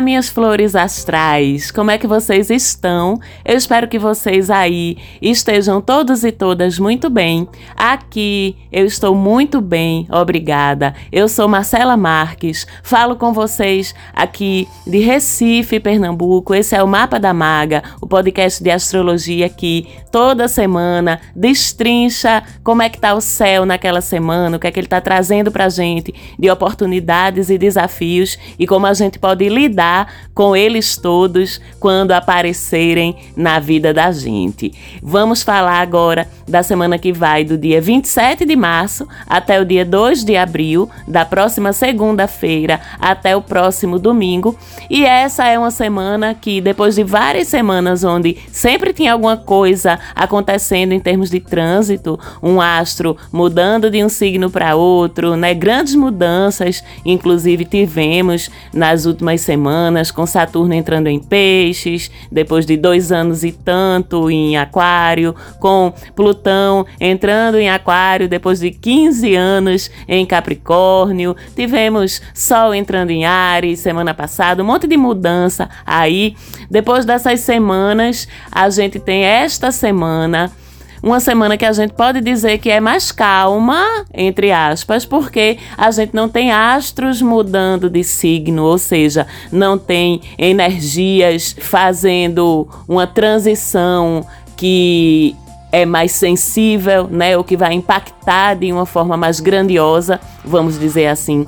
Minhas flores astrais! Como é que vocês estão? Eu espero que vocês aí estejam todos e todas muito bem. Aqui eu estou muito bem, obrigada. Eu sou Marcela Marques, falo com vocês aqui de Recife, Pernambuco. Esse é o Mapa da Maga, o podcast de astrologia que toda semana destrincha como é que tá o céu naquela semana, o que é que ele está trazendo pra gente de oportunidades e desafios e como a gente pode lidar com eles todos quando aparecerem na vida da gente. Vamos falar agora da semana que vai do dia 27 de março até o dia 2 de abril, da próxima segunda-feira até o próximo domingo. E essa é uma semana que, depois de várias semanas onde sempre tinha alguma coisa acontecendo em termos de trânsito, um astro mudando de um signo para outro, né? Grandes mudanças, inclusive tivemos nas últimas últimas semanas, com Saturno entrando em Peixes, depois de dois anos e tanto em Aquário, com Plutão entrando em Aquário depois de 15 anos em Capricórnio, tivemos Sol entrando em Ares semana passada, um monte de mudança aí. Depois dessas semanas, a gente tem esta semana uma semana que a gente pode dizer que é mais calma, entre aspas, porque a gente não tem astros mudando de signo, ou seja, não tem energias fazendo uma transição que é mais sensível, né, ou que vai impactar de uma forma mais grandiosa, vamos dizer assim,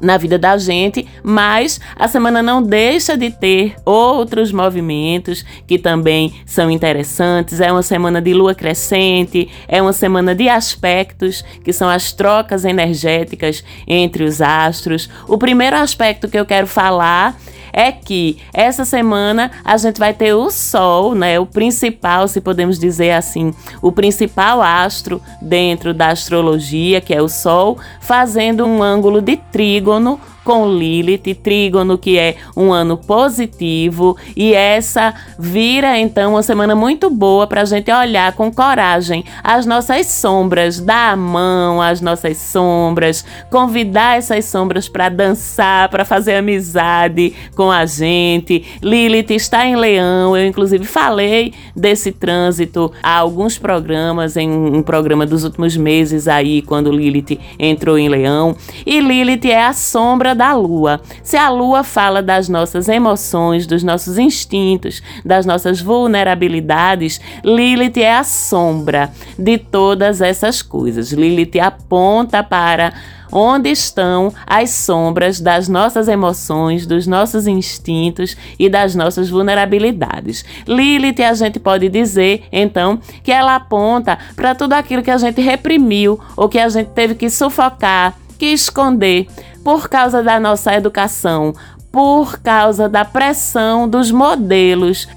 na vida da gente, mas a semana não deixa de ter outros movimentos que também são interessantes. É uma semana de lua crescente, é uma semana de aspectos, que são as trocas energéticas entre os astros. O primeiro aspecto que eu quero falar é que essa semana a gente vai ter o Sol, né, o principal, se podemos dizer assim, o principal astro dentro da astrologia, que é o Sol, fazendo um ângulo de trígono com Lilith, trígono que é um ano positivo e essa vira então uma semana muito boa para a gente olhar com coragem as nossas sombras, dar a mão às nossas sombras, convidar essas sombras para dançar, para fazer amizade com a gente. Lilith está em Leão, eu inclusive falei desse trânsito há alguns programas, em um programa dos últimos meses aí, quando Lilith entrou em Leão. E Lilith é a sombra da lua. Se a lua fala das nossas emoções, dos nossos instintos, das nossas vulnerabilidades, Lilith é a sombra de todas essas coisas. Lilith aponta para onde estão as sombras das nossas emoções, dos nossos instintos e das nossas vulnerabilidades. Lilith, a gente pode dizer, então, que ela aponta para tudo aquilo que a gente reprimiu ou que a gente teve que sufocar, que esconder por causa da nossa educação, por causa da pressão dos modelos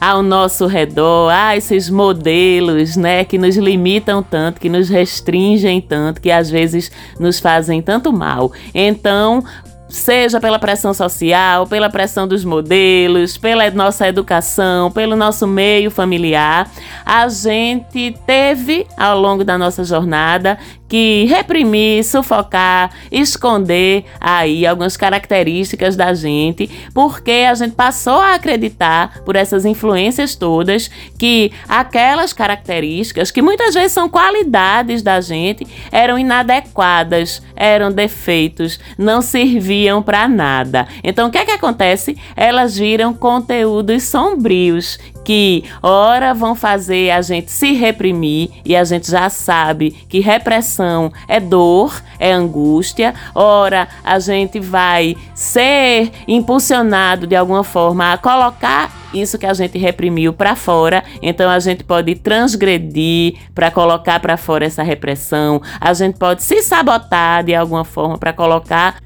ao nosso redor, ah, esses modelos, né, que nos limitam tanto, que nos restringem tanto, que às vezes nos fazem tanto mal. Então, seja pela pressão social, pela pressão dos modelos, pela nossa educação, pelo nosso meio familiar, a gente teve ao longo da nossa jornada que reprimir, sufocar, esconder aí algumas características da gente, porque a gente passou a acreditar por essas influências todas que aquelas características que muitas vezes são qualidades da gente eram inadequadas, eram defeitos, não serviam para nada. Então o que é que acontece? Elas viram conteúdos sombrios que ora vão fazer a gente se reprimir e a gente já sabe que repressão é dor, é angústia. Ora, a gente vai ser impulsionado de alguma forma a colocar isso que a gente reprimiu para fora, então a gente pode transgredir para colocar para fora essa repressão, a gente pode se sabotar de alguma forma para colocar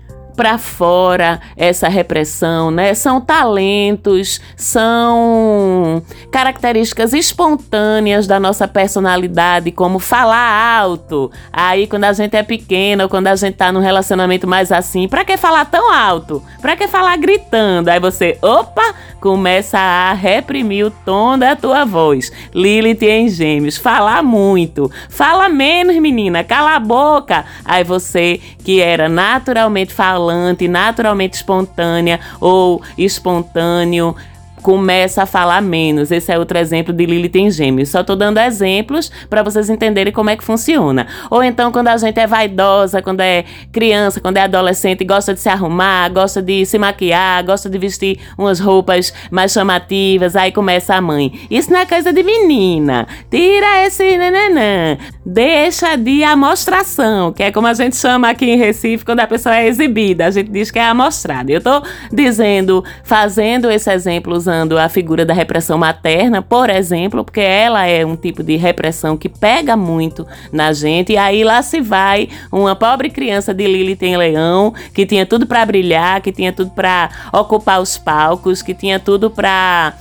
para fora essa repressão, né? São talentos, são características espontâneas da nossa personalidade, como falar alto. Aí quando a gente é pequeno, ou quando a gente tá num relacionamento mais assim, para que falar tão alto? Para que falar gritando? Aí você, opa, começa a reprimir o tom da tua voz. Lilith em Gêmeos, falar muito. Fala menos, menina, cala a boca. Aí você que era naturalmente falando falante, naturalmente espontânea ou espontâneo, começa a falar menos. Esse é outro exemplo de Lilith em Gêmeos. Só tô dando exemplos para vocês entenderem como é que funciona. Ou então quando a gente é vaidosa, quando é criança, quando é adolescente, gosta de se arrumar, gosta de se maquiar, gosta de vestir umas roupas mais chamativas, aí começa a mãe. Isso não é coisa de menina. Tira esse nananã. Deixa de amostração, que é como a gente chama aqui em Recife quando a pessoa é exibida. A gente diz que é amostrada. Eu tô dizendo, fazendo esse exemplo usando a figura da repressão materna, por exemplo, porque ela é um tipo de repressão que pega muito na gente, e aí lá se vai uma pobre criança de Lilith em Leão, que tinha tudo para brilhar, que tinha tudo para ocupar os palcos, que tinha tudo para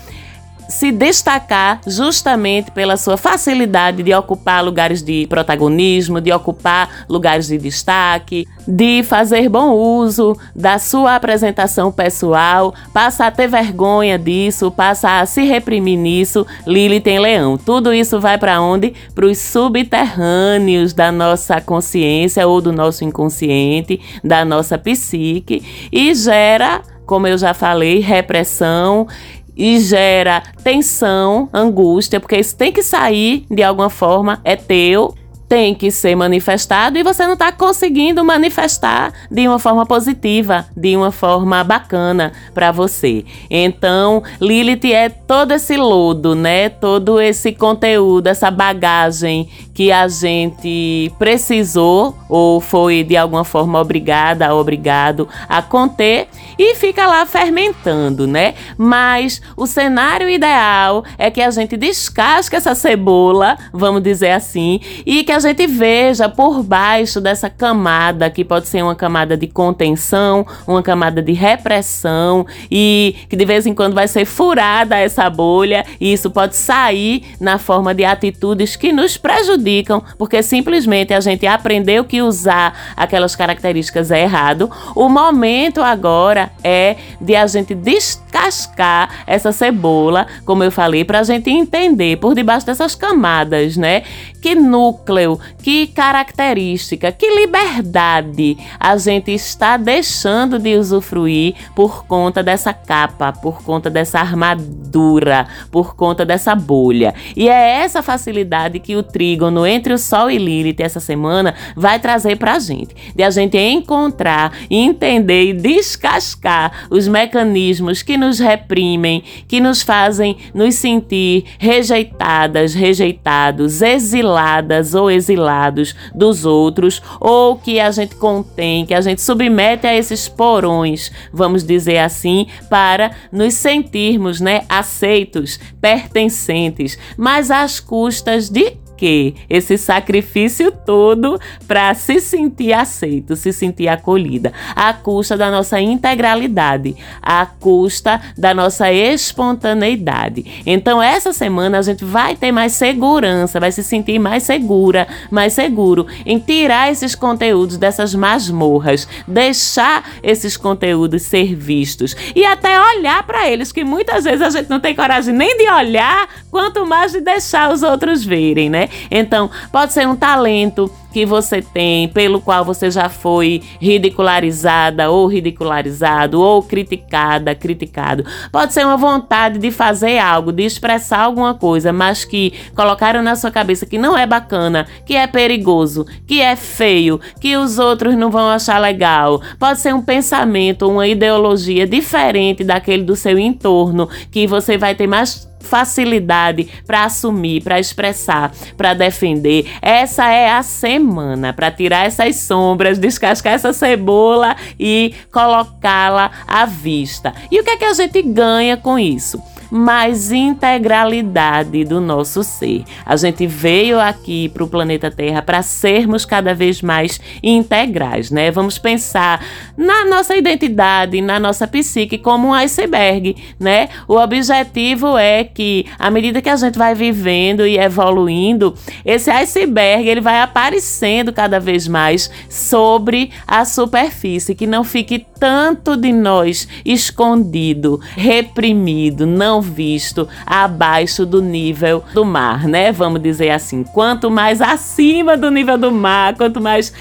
se destacar justamente pela sua facilidade de ocupar lugares de protagonismo, de ocupar lugares de destaque, de fazer bom uso da sua apresentação pessoal, passa a ter vergonha disso, passa a se reprimir nisso. Lili tem leão. Tudo isso vai para onde? Para os subterrâneos da nossa consciência ou do nosso inconsciente, da nossa psique e gera como eu já falei, repressão e gera tensão, angústia, porque isso tem que sair de alguma forma, é teu tem que ser manifestado e você não está conseguindo manifestar de uma forma positiva, de uma forma bacana para você. Então, Lilith é todo esse lodo, né? Todo esse conteúdo, essa bagagem que a gente precisou ou foi de alguma forma obrigada, obrigado a conter e fica lá fermentando, né? Mas o cenário ideal é que a gente descasque essa cebola, vamos dizer assim, e que a gente veja por baixo dessa camada, que pode ser uma camada de contenção, uma camada de repressão, e que de vez em quando vai ser furada essa bolha, e isso pode sair na forma de atitudes que nos prejudicam, porque simplesmente a gente aprendeu que usar aquelas características é errado. O momento agora é de a gente descascar essa cebola, como eu falei, para a gente entender por debaixo dessas camadas, né? Que núcleo que característica, que liberdade a gente está deixando de usufruir por conta dessa capa, por conta dessa armadura, por conta dessa bolha. E é essa facilidade que o trígono entre o Sol e Lilith essa semana vai trazer para a gente, de a gente encontrar, entender e descascar os mecanismos que nos reprimem, que nos fazem nos sentir rejeitadas, rejeitados, exiladas ou exilados dos outros ou que a gente contém, que a gente submete a esses porões, vamos dizer assim, para nos sentirmos, né, aceitos, pertencentes, mas às custas de que esse sacrifício todo para se sentir aceito, se sentir acolhida, à custa da nossa integralidade, à custa da nossa espontaneidade. Então, essa semana a gente vai ter mais segurança, vai se sentir mais segura, mais seguro em tirar esses conteúdos dessas masmorras, deixar esses conteúdos ser vistos e até olhar para eles, que muitas vezes a gente não tem coragem nem de olhar, quanto mais de deixar os outros verem, né? Então, pode ser um talento que você tem, pelo qual você já foi ridicularizada ou ridicularizado, ou criticada, criticado. Pode ser uma vontade de fazer algo, de expressar alguma coisa, mas que colocaram na sua cabeça que não é bacana, que é perigoso, que é feio, que os outros não vão achar legal. Pode ser um pensamento, uma ideologia diferente daquele do seu entorno, que você vai ter mais facilidade para assumir, para expressar, para defender. Essa é a semana para tirar essas sombras, descascar essa cebola e colocá-la à vista. E o que é que a gente ganha com isso? Mais integralidade do nosso ser. A gente veio aqui para o planeta Terra para sermos cada vez mais integrais, né? Vamos pensar na nossa identidade, na nossa psique como um iceberg, né? O objetivo é que à medida que a gente vai vivendo e evoluindo, esse iceberg ele vai aparecendo cada vez mais sobre a superfície, que não fique tanto de nós escondido, reprimido, não visto abaixo do nível do mar, né? Vamos dizer assim. Quanto mais acima do nível do mar, quanto mais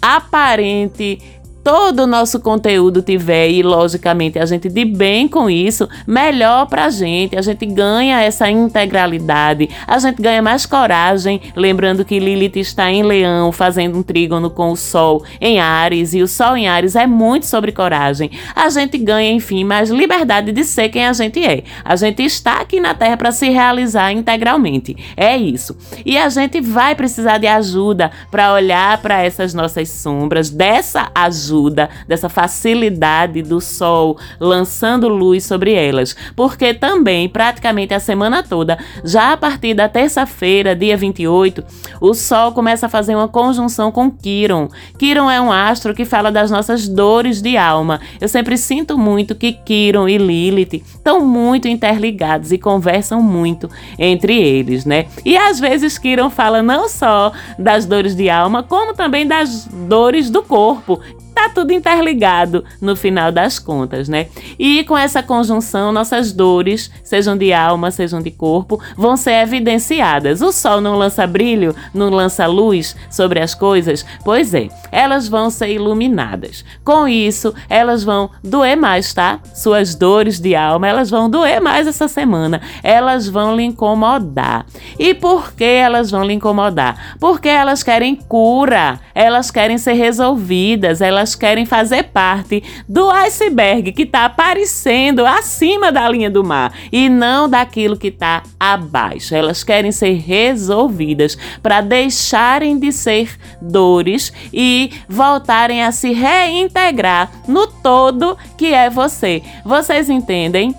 aparente todo o nosso conteúdo tiver e logicamente a gente de bem com isso, melhor pra gente. A gente ganha essa integralidade, a gente ganha mais coragem, lembrando que Lilith está em Leão, fazendo um trígono com o Sol em Ares e o Sol em Ares é muito sobre coragem. A gente ganha, enfim, mais liberdade de ser quem a gente é. A gente está aqui na Terra para se realizar integralmente. É isso. E a gente vai precisar de ajuda para olhar para essas nossas sombras, dessa ajuda ajuda, dessa facilidade do sol lançando luz sobre elas. Porque também, praticamente a semana toda, já a partir da terça-feira, dia 28, o sol começa a fazer uma conjunção com Quiron. Quiron é um astro que fala das nossas dores de alma. Eu sempre sinto muito que Quiron e Lilith estão muito interligados e conversam muito entre eles, né? E às vezes Quiron fala não só das dores de alma, como também das dores do corpo, tá tudo interligado no final das contas, né? E com essa conjunção, nossas dores, sejam de alma, sejam de corpo, vão ser evidenciadas. O sol não lança brilho, não lança luz sobre as coisas? Pois é, elas vão ser iluminadas. Com isso, elas vão doer mais, tá? Suas dores de alma, elas vão doer mais essa semana. Elas vão lhe incomodar. E por que elas vão lhe incomodar? Porque elas querem cura, elas querem ser resolvidas, elas elas querem fazer parte do iceberg que está aparecendo acima da linha do mar e não daquilo que está abaixo. Elas querem ser resolvidas para deixarem de ser dores e voltarem a se reintegrar no todo que é você. Vocês entendem?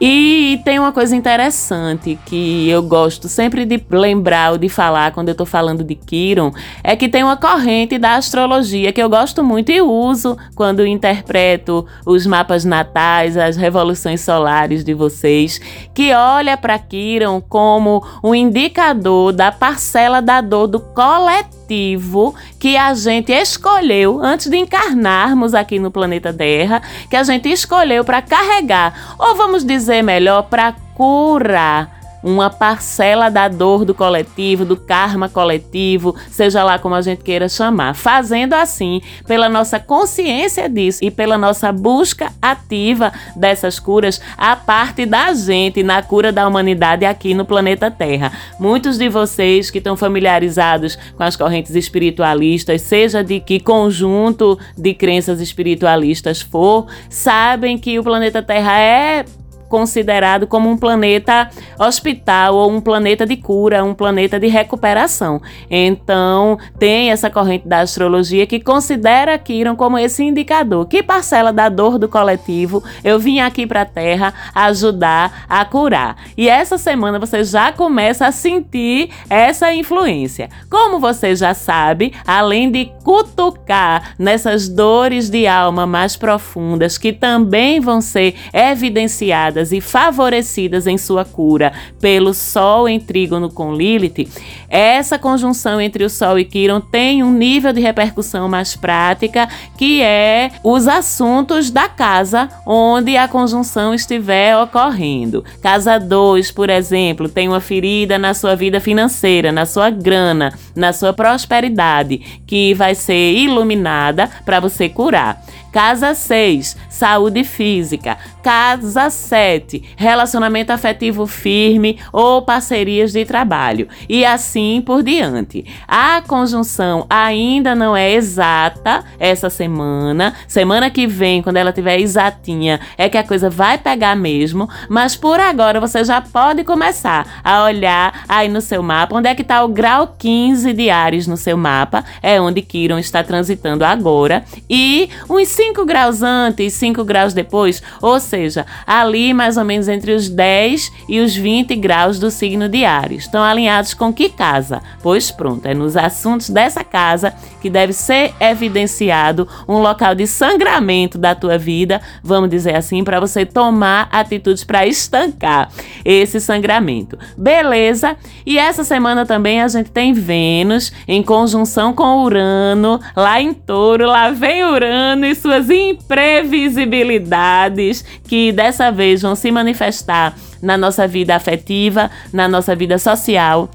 E tem uma coisa interessante que eu gosto sempre de lembrar ou de falar quando eu estou falando de Kiron, é que tem uma corrente da astrologia que eu gosto muito e uso quando interpreto os mapas natais, as revoluções solares de vocês, que olha para Kiron como um indicador da parcela da dor do coletivo que a gente escolheu antes de encarnarmos aqui no planeta Terra, que a gente escolheu para carregar, ou vamos dizer melhor, para curar uma parcela da dor do coletivo, do karma coletivo, seja lá como a gente queira chamar. Fazendo assim, pela nossa consciência disso e pela nossa busca ativa dessas curas, a parte da gente na cura da humanidade aqui no planeta Terra. Muitos de vocês que estão familiarizados com as correntes espiritualistas, seja de que conjunto de crenças espiritualistas for, sabem que o planeta Terra é considerado como um planeta hospital ou um planeta de cura, um planeta de recuperação. Então, tem essa corrente da astrologia que considera Kiron como esse indicador. Que parcela da dor do coletivo eu vim aqui para a Terra ajudar a curar. E essa semana você já começa a sentir essa influência. Como você já sabe, além de cutucar nessas dores de alma mais profundas que também vão ser evidenciadas e favorecidas em sua cura pelo Sol em trígono com Lilith, essa conjunção entre o Sol e Quiron tem um nível de repercussão mais prática, que é os assuntos da casa onde a conjunção estiver ocorrendo. Casa 2, por exemplo, tem uma ferida na sua vida financeira, na sua grana, na sua prosperidade, que vai ser iluminada para você curar. Casa 6, saúde física. Casa 7, relacionamento afetivo firme ou parcerias de trabalho. E assim por diante. A conjunção ainda não é exata essa semana. Semana que vem, quando ela tiver exatinha, é que a coisa vai pegar mesmo. Mas por agora você já pode começar a olhar aí no seu mapa onde é que está o grau 15 de Ares no seu mapa. É onde Kiron está transitando agora. E uns 5 graus antes, 5 graus depois, ou seja, ali mais ou menos entre os 10 e os 20 graus do signo de Ares. Estão alinhados com que casa? Pois pronto, é nos assuntos dessa casa que deve ser evidenciado um local de sangramento da tua vida, vamos dizer assim, para você tomar atitudes para estancar esse sangramento. Beleza? E essa semana também a gente tem Vênus em conjunção com Urano, lá em Touro, lá vem Urano e suas imprevisibilidades que dessa vez vão se manifestar na nossa vida afetiva, na nossa vida social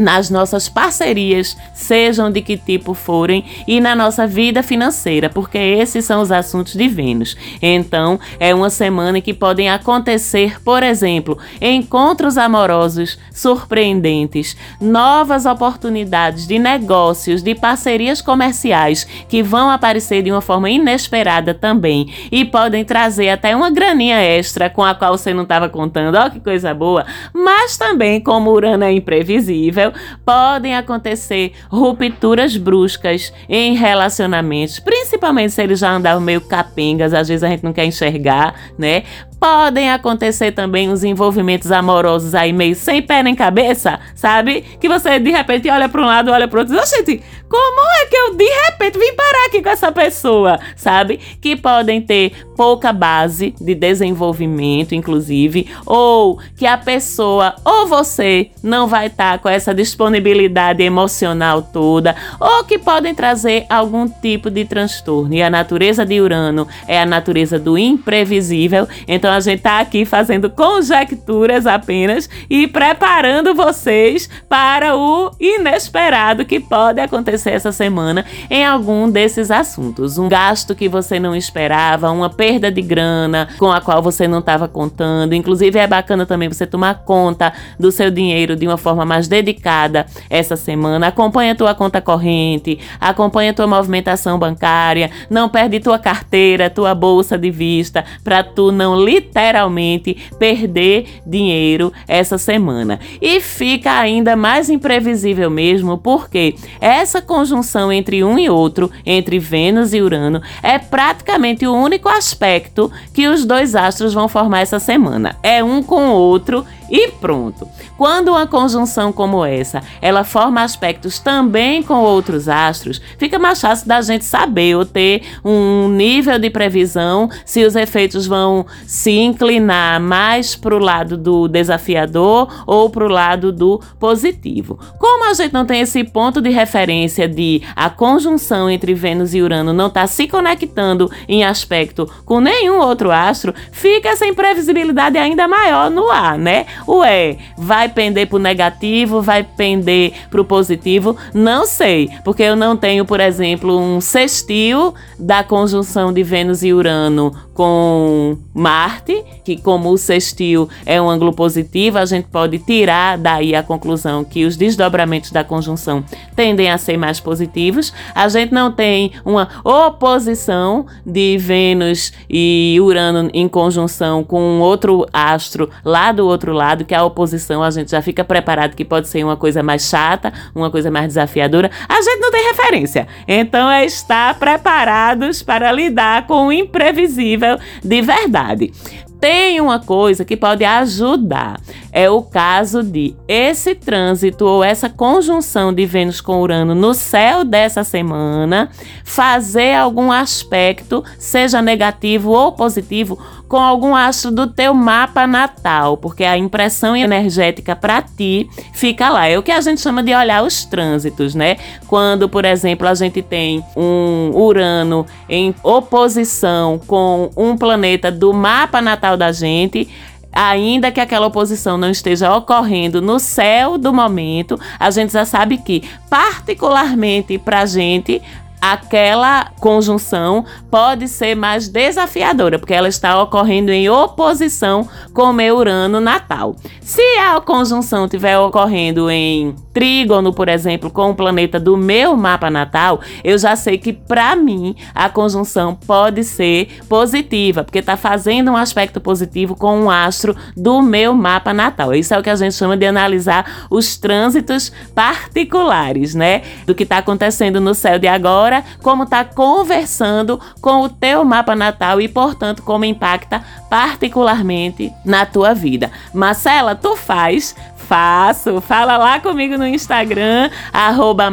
nas nossas parcerias, sejam de que tipo forem, e na nossa vida financeira, porque esses são os assuntos de Vênus. Então, é uma semana em que podem acontecer, por exemplo, encontros amorosos surpreendentes, novas oportunidades de negócios, de parcerias comerciais que vão aparecer de uma forma inesperada também e podem trazer até uma graninha extra com a qual você não estava contando. Ó, que coisa boa! Mas também, como Urano é imprevisível, podem acontecer rupturas bruscas em relacionamentos, principalmente se eles já andavam meio capengas, às vezes a gente não quer enxergar, né? Podem acontecer também os envolvimentos amorosos aí meio sem pé nem cabeça, sabe? Que você de repente olha para um lado, olha para outro, diz, gente, como é que eu de repente vim parar aqui com essa pessoa, sabe? Que podem ter pouca base de desenvolvimento, inclusive, ou que a pessoa ou você não vai estar tá com essa disponibilidade emocional toda, ou que podem trazer algum tipo de transtorno. E a natureza de Urano é a natureza do imprevisível, então então a gente tá aqui fazendo conjecturas apenas e preparando vocês para o inesperado que pode acontecer essa semana em algum desses assuntos. Um gasto que você não esperava, uma perda de grana com a qual você não estava contando. Inclusive é bacana também você tomar conta do seu dinheiro de uma forma mais dedicada essa semana. Acompanha tua conta corrente, acompanha tua movimentação bancária, não perde tua carteira, tua bolsa de vista para tu não lhe literalmente perder dinheiro essa semana. E fica ainda mais imprevisível mesmo, porque essa conjunção entre um e outro, entre Vênus e Urano, é praticamente o único aspecto que os dois astros vão formar essa semana. É um com o outro e pronto. Quando uma conjunção como essa, ela forma aspectos também com outros astros, fica mais fácil da gente saber ou ter um nível de previsão se os efeitos vão se inclinar mais para o lado do desafiador ou para o lado do positivo. Como a gente não tem esse ponto de referência de a conjunção entre Vênus e Urano não está se conectando em aspecto com nenhum outro astro, fica essa imprevisibilidade ainda maior no ar, né? Ué, vai pender pro negativo, vai pender pro positivo? Não sei, porque eu não tenho, por exemplo, um sextil da conjunção de Vênus e Urano com Marte, que como o sextil é um ângulo positivo, a gente pode tirar daí a conclusão que os desdobramentos da conjunção tendem a ser mais positivos. A gente não tem uma oposição de Vênus e Urano em conjunção com outro astro lá do outro lado, que a oposição a gente já fica preparado que pode ser uma coisa mais chata, uma coisa mais desafiadora. A gente não tem referência. Então é estar preparados para lidar com o imprevisível de verdade. Tem uma coisa que pode ajudar. É o caso de esse trânsito ou essa conjunção de Vênus com Urano no céu dessa semana fazer algum aspecto, seja negativo ou positivo, com algum astro do teu mapa natal, porque a impressão energética para ti fica lá. É o que a gente chama de olhar os trânsitos, né? Quando, por exemplo, a gente tem um Urano em oposição com um planeta do mapa natal da gente, ainda que aquela oposição não esteja ocorrendo no céu do momento, a gente já sabe que, particularmente para a gente, aquela conjunção pode ser mais desafiadora, porque ela está ocorrendo em oposição com meu Urano natal. Se a conjunção estiver ocorrendo em trígono, por exemplo, com o planeta do meu mapa natal, eu já sei que para mim a conjunção pode ser positiva, porque está fazendo um aspecto positivo com um astro do meu mapa natal. Isso é o que a gente chama de analisar os trânsitos particulares, né? Do que está acontecendo no céu de agora, como está conversando com o teu mapa natal e, portanto, como impacta particularmente na tua vida. Marcela, tu faz Faço. Fala lá comigo no Instagram, arroba.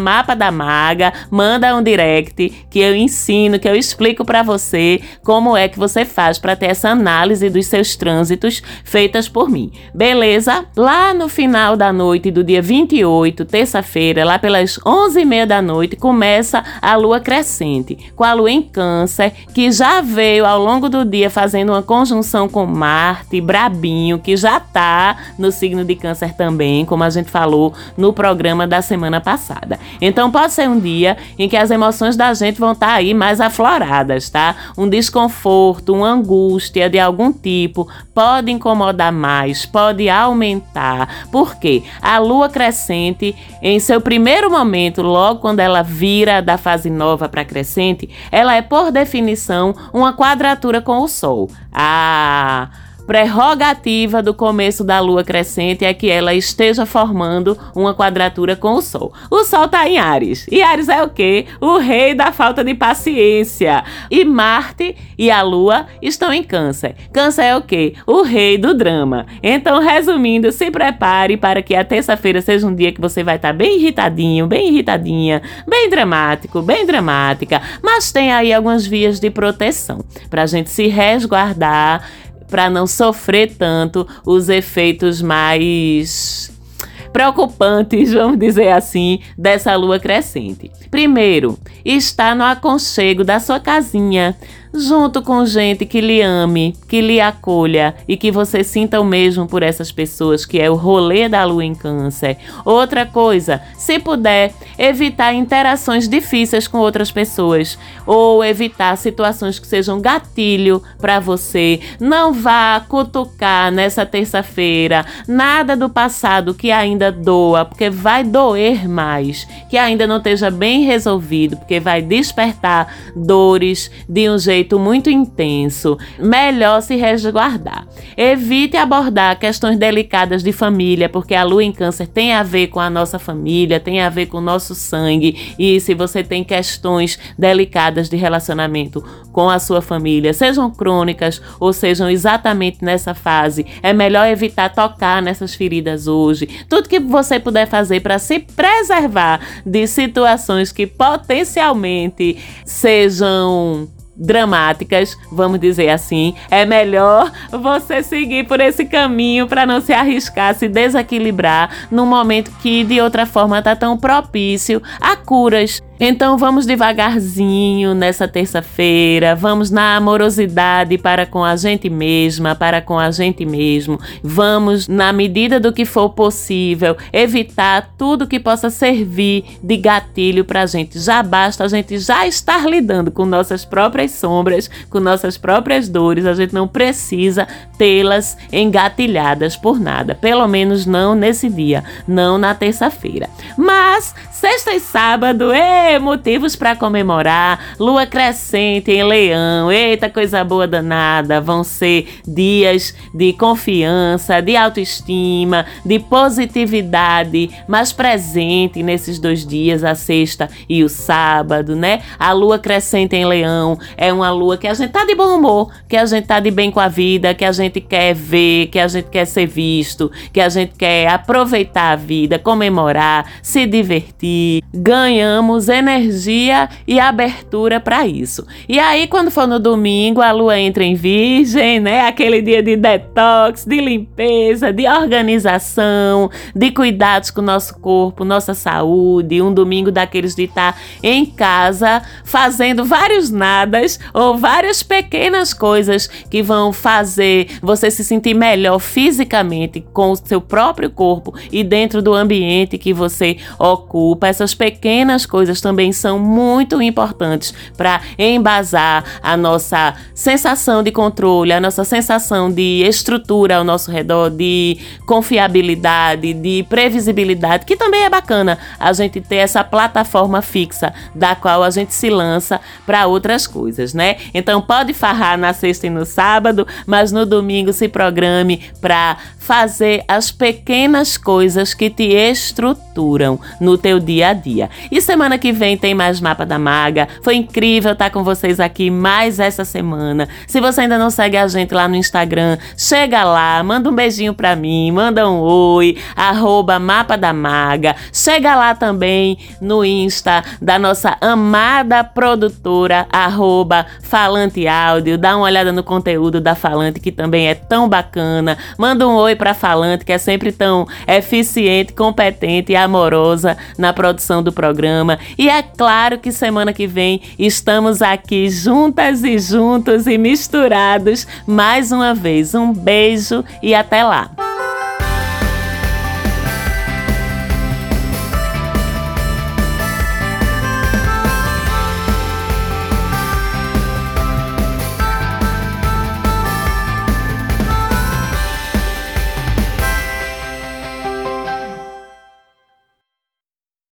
Manda um direct que eu ensino, que eu explico para você como é que você faz para ter essa análise dos seus trânsitos feitas por mim. Beleza? Lá no final da noite do dia 28, terça-feira, lá pelas 11h30 da noite, começa a lua crescente, com a lua em Câncer, que já veio ao longo do dia fazendo uma conjunção com Marte, Brabinho, que já tá no signo de Câncer também também, como a gente falou no programa da semana passada. Então pode ser um dia em que as emoções da gente vão estar tá aí mais afloradas, tá? Um desconforto, uma angústia de algum tipo pode incomodar mais, pode aumentar. Por quê? A lua crescente, em seu primeiro momento, logo quando ela vira da fase nova para crescente, ela é por definição uma quadratura com o sol. Ah, prerrogativa do começo da lua crescente é que ela esteja formando uma quadratura com o Sol. O Sol está em Ares. E Ares é o quê? O rei da falta de paciência. E Marte e a Lua estão em Câncer. Câncer é o quê? O rei do drama. Então, resumindo, se prepare para que a terça-feira seja um dia que você vai estar tá bem irritadinho, bem irritadinha, bem dramático, bem dramática, mas tem aí algumas vias de proteção para a gente se resguardar para não sofrer tanto os efeitos mais preocupantes, vamos dizer assim, dessa lua crescente. Primeiro, está no aconchego da sua casinha, junto com gente que lhe ame, que lhe acolha e que você sinta o mesmo por essas pessoas, que é o rolê da lua em câncer. Outra coisa, se puder, evitar interações difíceis com outras pessoas ou evitar situações que sejam gatilho para você. Não vá cutucar nessa terça-feira nada do passado que ainda doa, porque vai doer mais, que ainda não esteja bem resolvido, porque vai despertar dores de um jeito jeito muito intenso, melhor se resguardar. Evite abordar questões delicadas de família, porque a lua em câncer tem a ver com a nossa família, tem a ver com o nosso sangue. E se você tem questões delicadas de relacionamento com a sua família, sejam crônicas ou sejam exatamente nessa fase, é melhor evitar tocar nessas feridas hoje. Tudo que você puder fazer para se preservar de situações que potencialmente sejam dramáticas, vamos dizer assim, é melhor você seguir por esse caminho para não se arriscar, se desequilibrar num momento que de outra forma tá tão propício a curas então vamos devagarzinho nessa terça-feira, vamos na amorosidade para com a gente mesma, para com a gente mesmo. Vamos, na medida do que for possível, evitar tudo que possa servir de gatilho para a gente. Já basta a gente já estar lidando com nossas próprias sombras, com nossas próprias dores. A gente não precisa tê-las engatilhadas por nada, pelo menos não nesse dia, não na terça-feira. Mas sexta e sábado, ei! Motivos para comemorar. Lua crescente em Leão. Eita, coisa boa danada. Vão ser dias de confiança, de autoestima, de positividade mais presente nesses dois dias, a sexta e o sábado, né? A lua crescente em Leão é uma lua que a gente tá de bom humor, que a gente tá de bem com a vida, que a gente quer ver, que a gente quer ser visto, que a gente quer aproveitar a vida, comemorar, se divertir. Ganhamos energia e abertura para isso. E aí, quando for no domingo, a lua entra em virgem, né? Aquele dia de detox, de limpeza, de organização, de cuidados com o nosso corpo, nossa saúde. Um domingo daqueles de estar tá em casa fazendo vários nadas ou várias pequenas coisas que vão fazer você se sentir melhor fisicamente com o seu próprio corpo e dentro do ambiente que você ocupa. Essas pequenas coisas também são muito importantes para embasar a nossa sensação de controle, a nossa sensação de estrutura ao nosso redor, de confiabilidade, de previsibilidade, que também é bacana a gente ter essa plataforma fixa da qual a gente se lança para outras coisas, né? Então pode farrar na sexta e no sábado, mas no domingo se programe para fazer as pequenas coisas que te estruturam no teu dia a dia. E semana que vem tem mais Mapa da Maga. Foi incrível estar com vocês aqui mais essa semana. Se você ainda não segue a gente lá no Instagram, chega lá, manda um beijinho pra mim, manda um oi, arroba Mapa da Maga. Chega lá também no Insta da nossa amada produtora, arroba Falante Áudio. Dá uma olhada no conteúdo da Falante, que também é tão bacana. Manda um oi pra Falante, que é sempre tão eficiente, competente e amorosa na produção do programa. E é claro que semana que vem estamos aqui juntas e juntos e misturados mais uma vez. Um beijo e até lá!